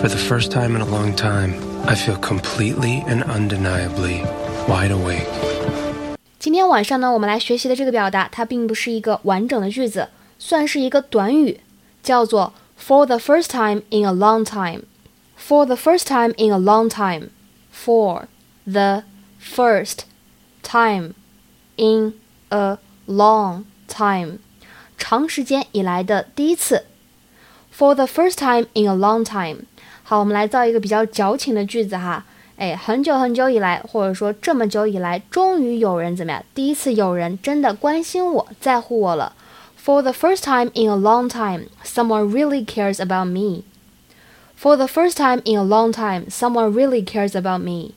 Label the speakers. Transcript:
Speaker 1: For the first time in a long time, I feel completely and undeniably wide awake.
Speaker 2: 今天晚上呢，我们来学习的这个表达，它并不是一个完整的句子，算是一个短语，叫做 for the first time in a long time。For the first time in a long time。For the first time in a long time，长时间以来的第一次。For the first time in a long time。 好，我们来造一个比较矫情的句子哈。哎，很久很久以来，或者说这么久以来，终于有人怎么样？第一次有人真的关心我，在乎我了。For the first time in a long time, someone really cares about me. For the first time in a long time, someone really cares about me.